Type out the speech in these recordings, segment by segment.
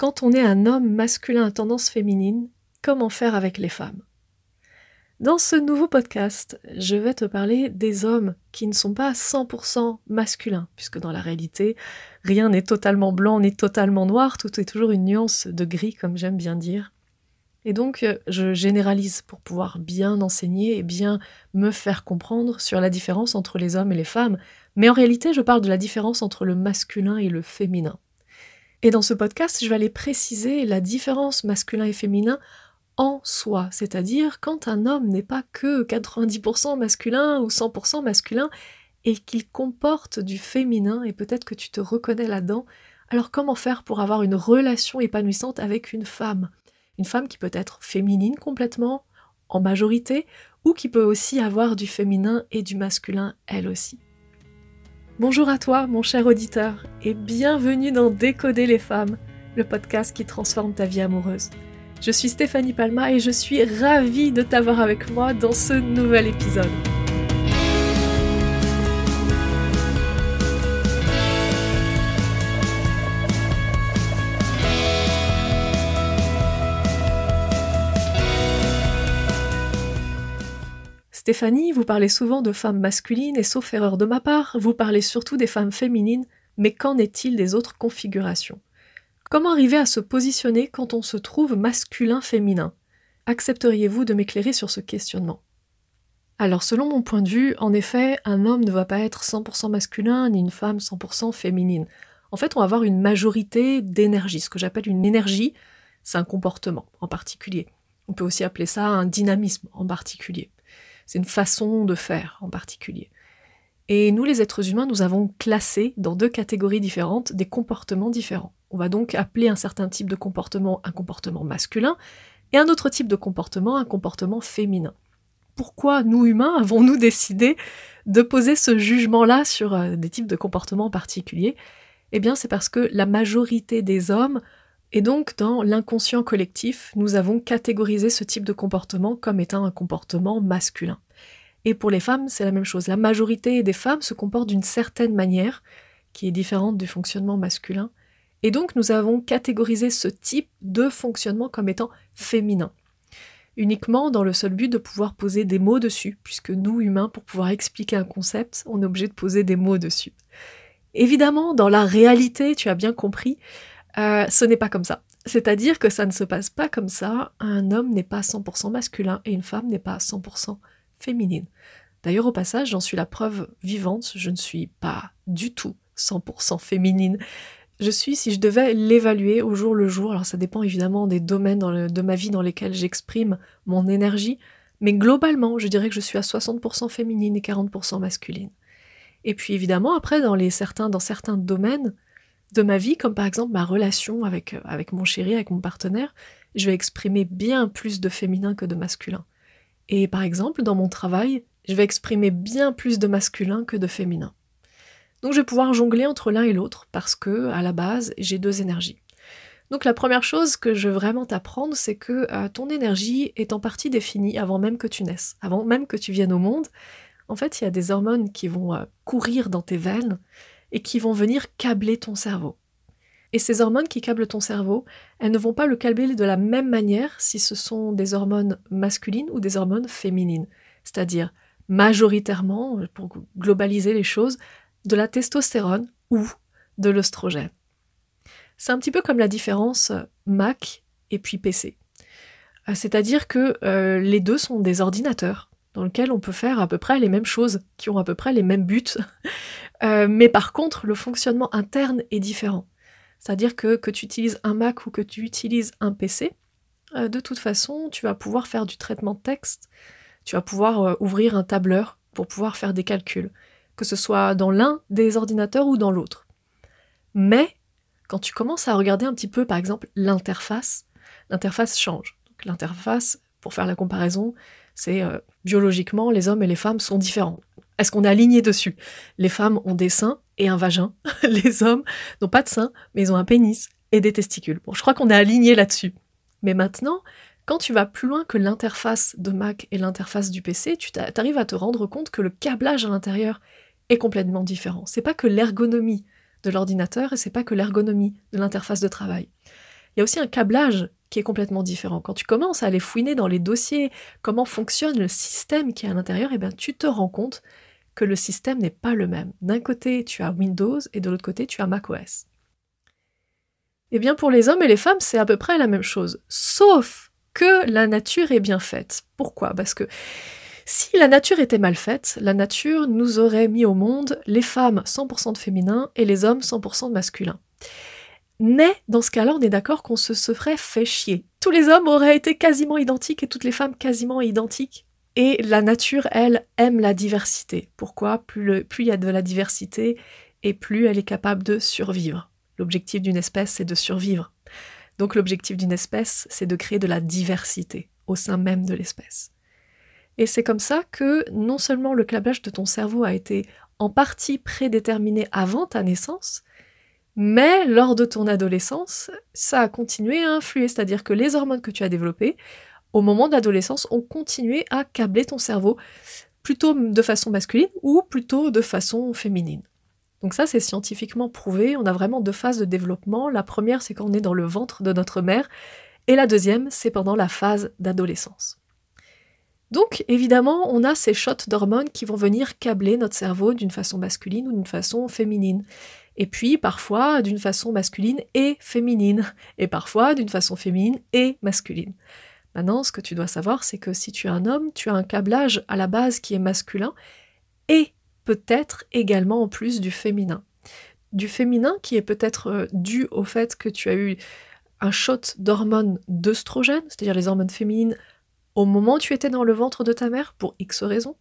Quand on est un homme masculin à tendance féminine, comment faire avec les femmes? Dans ce nouveau podcast, je vais te parler des hommes qui ne sont pas 100% masculins, puisque dans la réalité, rien n'est totalement blanc ni totalement noir, tout est toujours une nuance de gris, comme j'aime bien dire. Et donc, je généralise pour pouvoir bien enseigner et bien me faire comprendre sur la différence entre les hommes et les femmes. Mais en réalité, je parle de la différence entre le masculin et le féminin. Et dans ce podcast, je vais aller préciser la différence masculin et féminin en soi, c'est-à-dire quand un homme n'est pas que 90% masculin ou 100% masculin et qu'il comporte du féminin et peut-être que tu te reconnais là-dedans, alors comment faire pour avoir une relation épanouissante avec une femme? Une femme qui peut être féminine complètement, en majorité, ou qui peut aussi avoir du féminin et du masculin elle aussi. Bonjour à toi, mon cher auditeur, et bienvenue dans Décoder les femmes, le podcast qui transforme ta vie amoureuse. Je suis Stéphanie Palma et je suis ravie de t'avoir avec moi dans ce nouvel épisode. Stéphanie, vous parlez souvent de femmes masculines et sauf erreur de ma part, vous parlez surtout des femmes féminines, mais qu'en est-il des autres configurations? Comment arriver à se positionner quand on se trouve masculin-féminin Accepteriez-vous de m'éclairer sur ce questionnement? Alors selon mon point de vue, en effet, un homme ne va pas être 100% masculin ni une femme 100% féminine. En fait, on va avoir une majorité d'énergie. Ce que j'appelle une énergie, c'est un comportement en particulier. On peut aussi appeler ça un dynamisme en particulier. C'est une façon de faire en particulier. Et nous, les êtres humains, nous avons classé dans deux catégories différentes des comportements différents. On va donc appeler un certain type de comportement un comportement masculin et un autre type de comportement un comportement féminin. Pourquoi nous, humains, avons-nous décidé de poser ce jugement-là sur euh, des types de comportements particuliers? Eh bien, c'est parce que la majorité des hommes et donc, dans l'inconscient collectif, nous avons catégorisé ce type de comportement comme étant un comportement masculin. Et pour les femmes, c'est la même chose. La majorité des femmes se comportent d'une certaine manière, qui est différente du fonctionnement masculin. Et donc, nous avons catégorisé ce type de fonctionnement comme étant féminin. Uniquement dans le seul but de pouvoir poser des mots dessus, puisque nous, humains, pour pouvoir expliquer un concept, on est obligé de poser des mots dessus. Évidemment, dans la réalité, tu as bien compris, euh, ce n'est pas comme ça. C'est-à-dire que ça ne se passe pas comme ça. Un homme n'est pas 100% masculin et une femme n'est pas 100% féminine. D'ailleurs, au passage, j'en suis la preuve vivante. Je ne suis pas du tout 100% féminine. Je suis, si je devais l'évaluer au jour le jour, alors ça dépend évidemment des domaines de ma vie dans lesquels j'exprime mon énergie, mais globalement, je dirais que je suis à 60% féminine et 40% masculine. Et puis évidemment, après, dans, certains domaines, de ma vie, comme par exemple ma relation avec, euh, avec mon chéri, avec mon partenaire, je vais exprimer bien plus de féminin que de masculin. Et par exemple, dans mon travail, je vais exprimer bien plus de masculin que de féminin. Donc je vais pouvoir jongler entre l'un et l'autre parce que, à la base, j'ai deux énergies. Donc la première chose que je veux vraiment t'apprendre, c'est que euh, ton énergie est en partie définie avant même que tu naisses, avant même que tu viennes au monde. En fait, il y a des hormones qui vont euh, courir dans tes veines et qui vont venir câbler ton cerveau. Et ces hormones qui câblent ton cerveau, elles ne vont pas le câbler de la même manière si ce sont des hormones masculines ou des hormones féminines. C'est-à-dire majoritairement, pour globaliser les choses, de la testostérone ou de l'oestrogène. C'est un petit peu comme la différence Mac et puis PC. Euh, c'est-à-dire que euh, les deux sont des ordinateurs dans lesquels on peut faire à peu près les mêmes choses, qui ont à peu près les mêmes buts, euh, mais par contre, le fonctionnement interne est différent. C'est-à-dire que que tu utilises un Mac ou que tu utilises un PC, euh, de toute façon, tu vas pouvoir faire du traitement de texte, tu vas pouvoir euh, ouvrir un tableur pour pouvoir faire des calculs, que ce soit dans l'un des ordinateurs ou dans l'autre. Mais quand tu commences à regarder un petit peu, par exemple, l'interface, l'interface change. L'interface, pour faire la comparaison, c'est biologiquement, les hommes et les femmes sont différents. Est-ce qu'on est aligné dessus Les femmes ont des seins et un vagin. les hommes n'ont pas de seins, mais ils ont un pénis et des testicules. Bon, je crois qu'on est aligné là-dessus. Mais maintenant, quand tu vas plus loin que l'interface de Mac et l'interface du PC, tu arrives à te rendre compte que le câblage à l'intérieur est complètement différent. C'est pas que l'ergonomie de l'ordinateur et c'est pas que l'ergonomie de l'interface de travail. Il y a aussi un câblage qui est complètement différent. Quand tu commences à aller fouiner dans les dossiers, comment fonctionne le système qui est à l'intérieur, et eh bien tu te rends compte le système n'est pas le même. D'un côté, tu as Windows et de l'autre côté, tu as macOS. Eh bien, pour les hommes et les femmes, c'est à peu près la même chose. Sauf que la nature est bien faite. Pourquoi? Parce que si la nature était mal faite, la nature nous aurait mis au monde les femmes 100% de féminin et les hommes 100% de masculin. Mais dans ce cas-là, on est d'accord qu'on se serait fait chier. Tous les hommes auraient été quasiment identiques et toutes les femmes quasiment identiques. Et la nature, elle, aime la diversité. Pourquoi? Plus, il y a de la diversité et plus elle est capable de survivre. L'objectif d'une espèce, c'est de survivre. Donc l'objectif d'une espèce, c'est de créer de la diversité au sein même de l'espèce. Et c'est comme ça que non seulement le câblage de ton cerveau a été en partie prédéterminé avant ta naissance, mais lors de ton adolescence, ça a continué à influer, c'est-à-dire que les hormones que tu as développées, au moment de l'adolescence, ont continué à câbler ton cerveau, plutôt de façon masculine ou plutôt de façon féminine. Donc ça, c'est scientifiquement prouvé, on a vraiment deux phases de développement. La première, c'est quand on est dans le ventre de notre mère, et la deuxième, c'est pendant la phase d'adolescence. Donc évidemment, on a ces shots d'hormones qui vont venir câbler notre cerveau d'une façon masculine ou d'une façon féminine et puis parfois d'une façon masculine et féminine, et parfois d'une façon féminine et masculine. Maintenant, ce que tu dois savoir, c'est que si tu es un homme, tu as un câblage à la base qui est masculin, et peut-être également en plus du féminin. Du féminin qui est peut-être euh, dû au fait que tu as eu un shot d'hormones d'œstrogène, c'est-à-dire les hormones féminines, au moment où tu étais dans le ventre de ta mère, pour X raisons.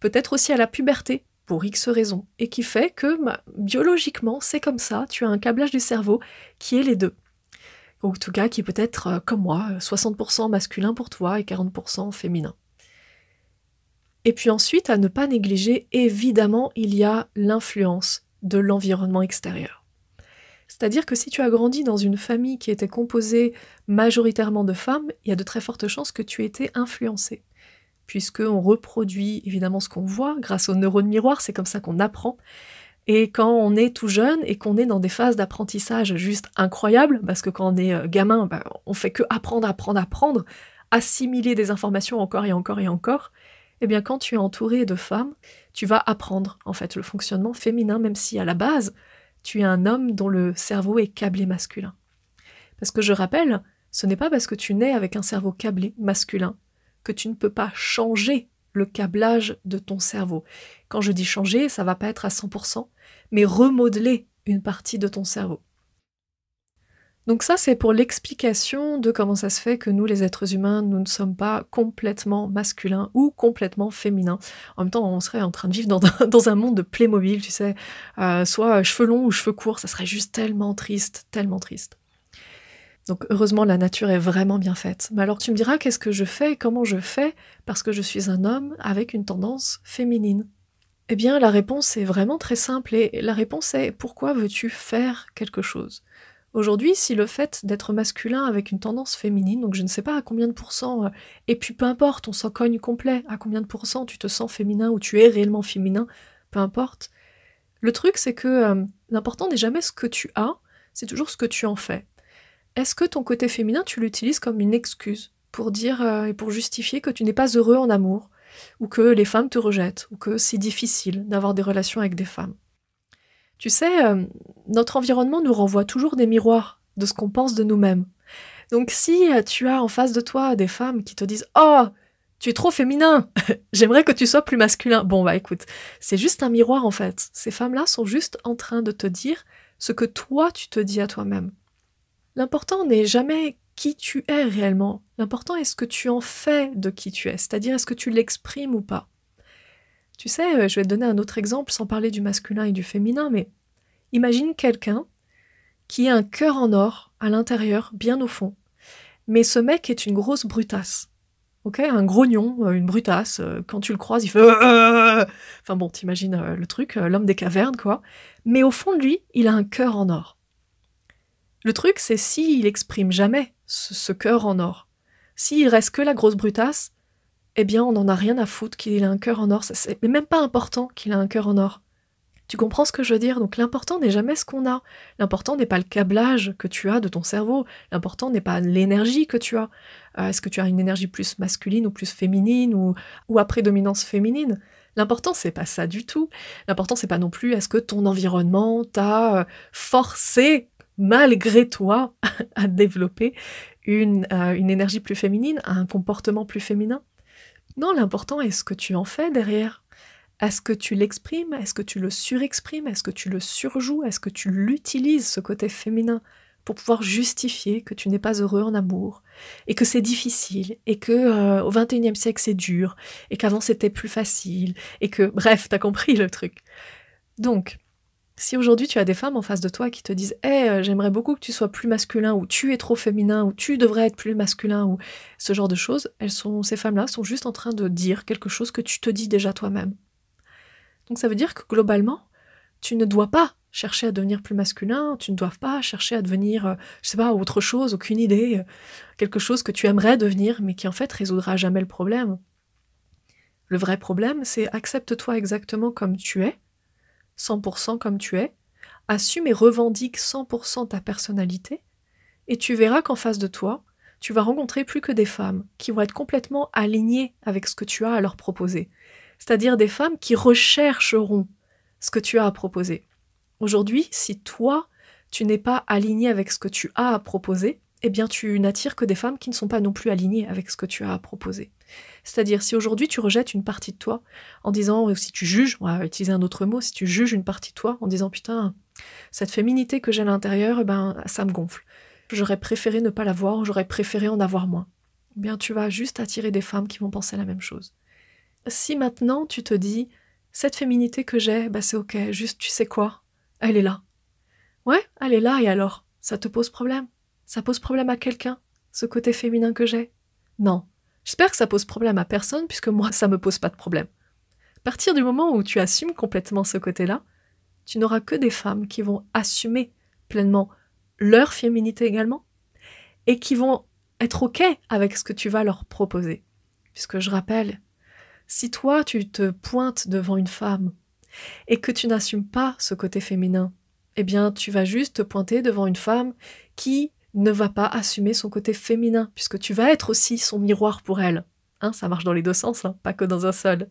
Peut-être aussi à la puberté, pour X raisons, et qui fait que bah, biologiquement, c'est comme ça, tu as un câblage du cerveau qui est les deux. Ou en tout cas, qui peut être, euh, comme moi, 60% masculin pour toi et 40% féminin. Et puis ensuite, à ne pas négliger, évidemment, il y a l'influence de l'environnement extérieur. C'est-à-dire que si tu as grandi dans une famille qui était composée majoritairement de femmes, il y a de très fortes chances que tu aies été influencé puisqu'on reproduit évidemment ce qu'on voit grâce aux neurones miroirs, c'est comme ça qu'on apprend. Et quand on est tout jeune et qu'on est dans des phases d'apprentissage juste incroyables, parce que quand on est euh, gamin, bah, on fait que apprendre, apprendre, apprendre, assimiler des informations encore et encore et encore, eh bien quand tu es entouré de femmes, tu vas apprendre en fait le fonctionnement féminin, même si à la base, tu es un homme dont le cerveau est câblé masculin. Parce que je rappelle, ce n'est pas parce que tu nais avec un cerveau câblé masculin que tu ne peux pas changer le câblage de ton cerveau. Quand je dis changer, ça va pas être à 100%, mais remodeler une partie de ton cerveau. Donc ça, c'est pour l'explication de comment ça se fait que nous, les êtres humains, nous ne sommes pas complètement masculins ou complètement féminins. En même temps, on serait en train de vivre dans, un monde de Playmobil, tu sais, euh, soit cheveux longs ou cheveux courts, ça serait juste tellement triste, tellement triste. Donc heureusement, la nature est vraiment bien faite. Mais alors tu me diras qu'est-ce que je fais, comment je fais, parce que je suis un homme avec une tendance féminine? Eh bien, la réponse est vraiment très simple et la réponse est pourquoi veux-tu faire quelque chose? Aujourd'hui, si le fait d'être masculin avec une tendance féminine, donc je ne sais pas à combien de pourcents, euh, et puis peu importe, on s'en cogne complet, à combien de pourcents tu te sens féminin ou tu es réellement féminin, peu importe. Le truc, c'est que euh, l'important n'est jamais ce que tu as, c'est toujours ce que tu en fais. Est-ce que ton côté féminin, tu l'utilises comme une excuse pour dire euh, et pour justifier que tu n'es pas heureux en amour, ou que les femmes te rejettent, ou que c'est difficile d'avoir des relations avec des femmes Tu sais, euh, notre environnement nous renvoie toujours des miroirs de ce qu'on pense de nous-mêmes. Donc si euh, tu as en face de toi des femmes qui te disent Oh, tu es trop féminin, j'aimerais que tu sois plus masculin. Bon, bah écoute, c'est juste un miroir en fait. Ces femmes-là sont juste en train de te dire ce que toi tu te dis à toi-même. L'important n'est jamais qui tu es réellement. L'important est ce que tu en fais de qui tu es, c'est-à-dire est-ce que tu l'exprimes ou pas. Tu sais, euh, je vais te donner un autre exemple sans parler du masculin et du féminin, mais imagine quelqu'un qui a un cœur en or à l'intérieur, bien au fond, mais ce mec est une grosse brutasse. Ok, un grognon, euh, une brutasse. Euh, quand tu le croises, il fait. Enfin bon, t'imagines le truc, l'homme des cavernes, quoi. Mais au fond de lui, il a un cœur en or. Le truc, c'est s'il exprime jamais ce, cœur en or, s'il reste que la grosse brutasse, eh bien, on n'en a rien à foutre qu'il ait un cœur en or. C'est même pas important qu'il ait un cœur en or. Tu comprends ce que je veux dire? Donc l'important n'est jamais ce qu'on a. L'important n'est pas le câblage que tu as de ton cerveau. L'important n'est pas l'énergie que tu as. Euh, est-ce que tu as une énergie plus masculine ou plus féminine ou, ou à prédominance féminine? L'important c'est pas ça du tout. L'important c'est pas non plus est-ce que ton environnement t'a euh, forcé malgré toi à développer une, euh, une énergie plus féminine, un comportement plus féminin. Non, l'important est ce que tu en fais derrière. Est-ce que tu l'exprimes? Est-ce que tu le surexprimes? Est-ce que tu le surjoues? Est-ce que tu l'utilises, ce côté féminin, pour pouvoir justifier que tu n'es pas heureux en amour, et que c'est difficile, et que euh, au XXIe siècle c'est dur, et qu'avant c'était plus facile, et que, bref, t'as compris le truc. Donc, si aujourd'hui tu as des femmes en face de toi qui te disent Eh, euh, j'aimerais beaucoup que tu sois plus masculin, ou tu es trop féminin, ou tu devrais être plus masculin, ou ce genre de choses, elles sont, ces femmes-là sont juste en train de dire quelque chose que tu te dis déjà toi-même. Donc ça veut dire que globalement, tu ne dois pas chercher à devenir plus masculin, tu ne dois pas chercher à devenir, euh, je sais pas, autre chose, aucune idée, euh, quelque chose que tu aimerais devenir, mais qui en fait résoudra jamais le problème. Le vrai problème, c'est accepte-toi exactement comme tu es, 100% comme tu es, assume et revendique 100% ta personnalité, et tu verras qu'en face de toi, tu vas rencontrer plus que des femmes qui vont être complètement alignées avec ce que tu as à leur proposer c'est-à-dire des femmes qui rechercheront ce que tu as à proposer. Aujourd'hui, si toi, tu n'es pas aligné avec ce que tu as à proposer, eh bien tu n'attires que des femmes qui ne sont pas non plus alignées avec ce que tu as à proposer. C'est-à-dire si aujourd'hui tu rejettes une partie de toi en disant, ou si tu juges, on va utiliser un autre mot, si tu juges une partie de toi en disant putain, cette féminité que j'ai à l'intérieur, eh ben ça me gonfle. J'aurais préféré ne pas l'avoir, j'aurais préféré en avoir moins. Eh bien tu vas juste attirer des femmes qui vont penser la même chose si maintenant tu te dis cette féminité que j'ai, bah c'est ok, juste tu sais quoi, elle est là. Ouais, elle est là et alors? Ça te pose problème? Ça pose problème à quelqu'un, ce côté féminin que j'ai? Non. J'espère que ça pose problème à personne puisque moi ça me pose pas de problème. À partir du moment où tu assumes complètement ce côté-là, tu n'auras que des femmes qui vont assumer pleinement leur féminité également et qui vont être ok avec ce que tu vas leur proposer. Puisque je rappelle, si toi tu te pointes devant une femme et que tu n'assumes pas ce côté féminin, eh bien tu vas juste te pointer devant une femme qui ne va pas assumer son côté féminin, puisque tu vas être aussi son miroir pour elle. Hein, ça marche dans les deux sens, hein, pas que dans un seul.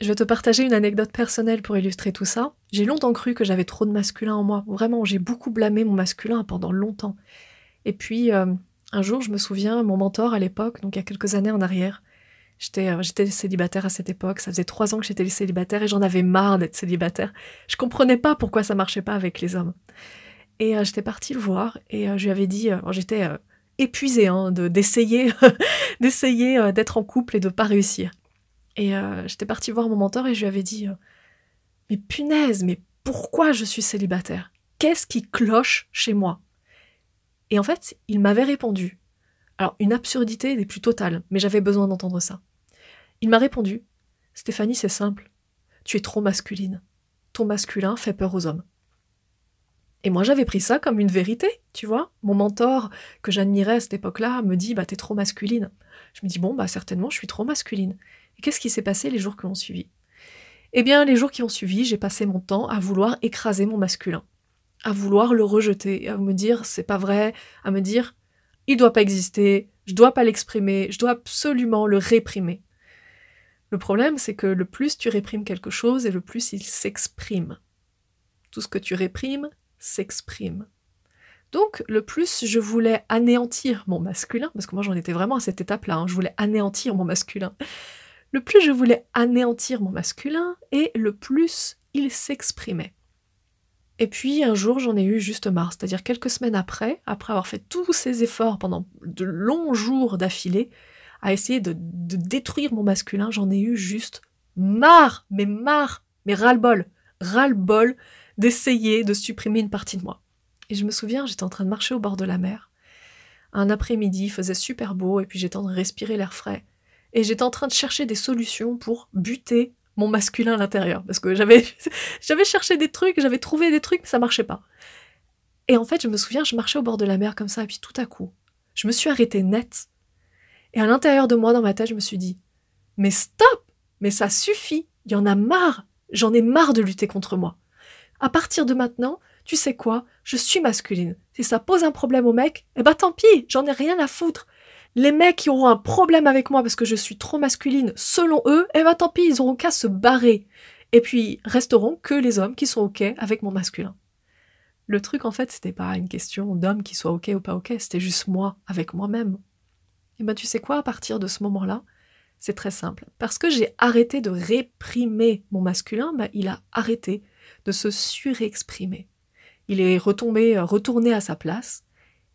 Je vais te partager une anecdote personnelle pour illustrer tout ça. J'ai longtemps cru que j'avais trop de masculin en moi. Vraiment, j'ai beaucoup blâmé mon masculin pendant longtemps. Et puis, euh, un jour, je me souviens, mon mentor à l'époque, donc il y a quelques années en arrière, euh, j'étais, célibataire à cette époque, ça faisait trois ans que j'étais célibataire et j'en avais marre d'être célibataire. Je comprenais pas pourquoi ça marchait pas avec les hommes. Et euh, j'étais partie le voir et euh, je lui avais dit, j'étais épuisée hein, de, d'essayer, d'essayer d'être en couple et de pas réussir. Et j'étais partie voir mon mentor et je lui avais dit, mais punaise, mais pourquoi je suis célibataire? Qu'est-ce qui cloche chez moi? Et en fait, il m'avait répondu. Alors, une absurdité des plus totales, mais j'avais besoin d'entendre ça. Il m'a répondu Stéphanie, c'est simple. Tu es trop masculine. Ton masculin fait peur aux hommes. Et moi, j'avais pris ça comme une vérité, tu vois. Mon mentor, que j'admirais à cette époque-là, me dit Bah, t'es trop masculine. Je me dis Bon, bah, certainement, je suis trop masculine. Et qu'est-ce qui s'est passé les jours qui ont suivi? Eh bien, les jours qui ont suivi, j'ai passé mon temps à vouloir écraser mon masculin, à vouloir le rejeter, à me dire C'est pas vrai, à me dire Il doit pas exister, je dois pas l'exprimer, je dois absolument le réprimer. Le problème, c'est que le plus tu réprimes quelque chose et le plus il s'exprime. Tout ce que tu réprimes s'exprime. Donc, le plus je voulais anéantir mon masculin, parce que moi j'en étais vraiment à cette étape-là, hein, je voulais anéantir mon masculin. Le plus je voulais anéantir mon masculin, et le plus il s'exprimait. Et puis un jour j'en ai eu juste marre, c'est-à-dire quelques semaines après, après avoir fait tous ces efforts pendant de longs jours d'affilée, à essayer de, détruire mon masculin, j'en ai eu juste marre, mais marre, mais ras-le-bol, ras-le-bol d'essayer de supprimer une partie de moi. Et je me souviens, j'étais en train de marcher au bord de la mer. Un après-midi, il faisait super beau, et puis j'étais en train de respirer l'air frais. Et j'étais en train de chercher des solutions pour buter mon masculin à l'intérieur. Parce que j'avais, j'avais cherché des trucs, j'avais trouvé des trucs, mais ça marchait pas. Et en fait, je me souviens, je marchais au bord de la mer comme ça, et puis tout à coup, je me suis arrêtée net et à l'intérieur de moi, dans ma tête, je me suis dit, mais stop, mais ça suffit, il y en a marre, J'en ai marre de lutter contre moi. À partir de maintenant, tu sais quoi, je suis masculine. Si ça pose un problème aux mecs, eh ben tant pis, j'en ai rien à foutre. Les mecs qui auront un problème avec moi parce que je suis trop masculine, selon eux, eh ben tant pis, ils auront qu'à se barrer. Et puis resteront que les hommes qui sont ok avec mon masculin. Le truc en fait, c'était pas une question d'homme qui soit ok ou pas ok, c'était juste moi avec moi-même. Et ben tu sais quoi, à partir de ce moment-là, c'est très simple. Parce que j'ai arrêté de réprimer mon masculin, ben, il a arrêté de se surexprimer. Il est retombé, euh, retourné à sa place,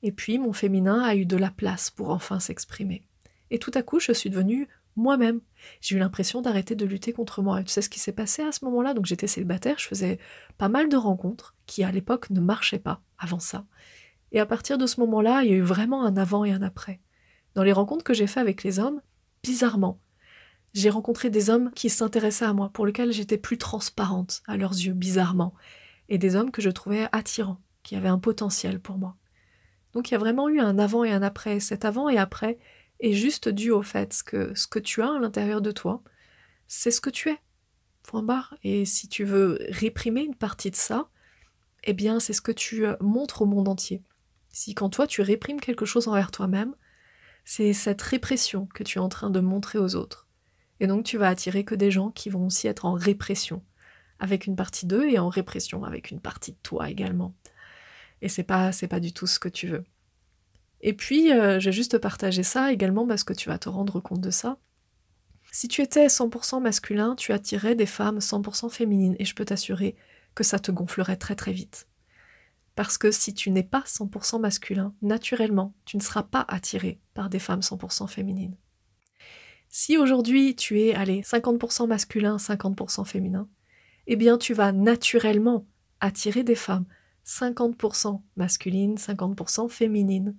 et puis mon féminin a eu de la place pour enfin s'exprimer. Et tout à coup, je suis devenue moi-même. J'ai eu l'impression d'arrêter de lutter contre moi. Tu sais ce qui s'est passé à ce moment-là? Donc j'étais célibataire, je faisais pas mal de rencontres qui à l'époque ne marchaient pas avant ça. Et à partir de ce moment-là, il y a eu vraiment un avant et un après. Dans les rencontres que j'ai faites avec les hommes, bizarrement, j'ai rencontré des hommes qui s'intéressaient à moi, pour lesquels j'étais plus transparente à leurs yeux, bizarrement, et des hommes que je trouvais attirants, qui avaient un potentiel pour moi. Donc il y a vraiment eu un avant et un après. Cet avant et après est juste dû au fait que ce que tu as à l'intérieur de toi, c'est ce que tu es. Point barre. Et si tu veux réprimer une partie de ça, eh bien c'est ce que tu euh, montres au monde entier. Si quand toi tu réprimes quelque chose envers toi-même, c'est cette répression que tu es en train de montrer aux autres. Et donc tu vas attirer que des gens qui vont aussi être en répression avec une partie d'eux et en répression avec une partie de toi également. Et c'est pas c'est pas du tout ce que tu veux. Et puis euh, j'ai juste partagé ça également parce que tu vas te rendre compte de ça. Si tu étais 100% masculin, tu attirais des femmes 100% féminines et je peux t'assurer que ça te gonflerait très très vite. Parce que si tu n'es pas 100% masculin, naturellement, tu ne seras pas attiré par des femmes 100% féminines. Si aujourd'hui tu es, allez, 50% masculin, 50% féminin, eh bien tu vas naturellement attirer des femmes 50% masculines, 50% féminines.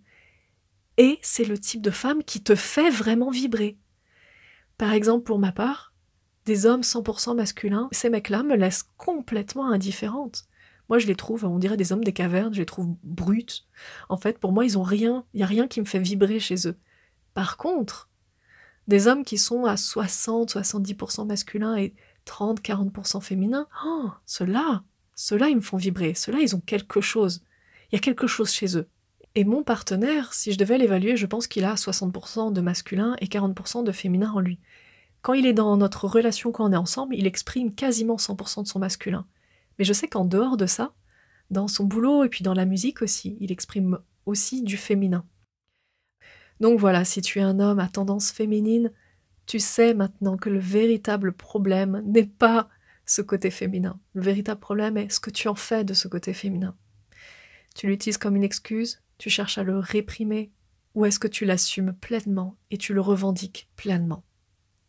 Et c'est le type de femme qui te fait vraiment vibrer. Par exemple, pour ma part, des hommes 100% masculins, ces mecs-là me laissent complètement indifférente. Moi, je les trouve, on dirait des hommes des cavernes, je les trouve brutes. En fait, pour moi, ils ont rien, il n'y a rien qui me fait vibrer chez eux. Par contre, des hommes qui sont à 60-70% masculins et 30-40% féminins, oh, ceux-là, ceux-là, ils me font vibrer. Ceux-là, ils ont quelque chose. Il y a quelque chose chez eux. Et mon partenaire, si je devais l'évaluer, je pense qu'il a 60% de masculin et 40% de féminin en lui. Quand il est dans notre relation, quand on est ensemble, il exprime quasiment 100% de son masculin. Mais je sais qu'en dehors de ça, dans son boulot et puis dans la musique aussi, il exprime aussi du féminin. Donc voilà, si tu es un homme à tendance féminine, tu sais maintenant que le véritable problème n'est pas ce côté féminin. Le véritable problème est ce que tu en fais de ce côté féminin. Tu l'utilises comme une excuse, tu cherches à le réprimer, ou est-ce que tu l'assumes pleinement et tu le revendiques pleinement?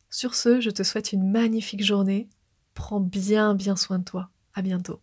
Sur ce, je te souhaite une magnifique journée. Prends bien bien soin de toi. À bientôt.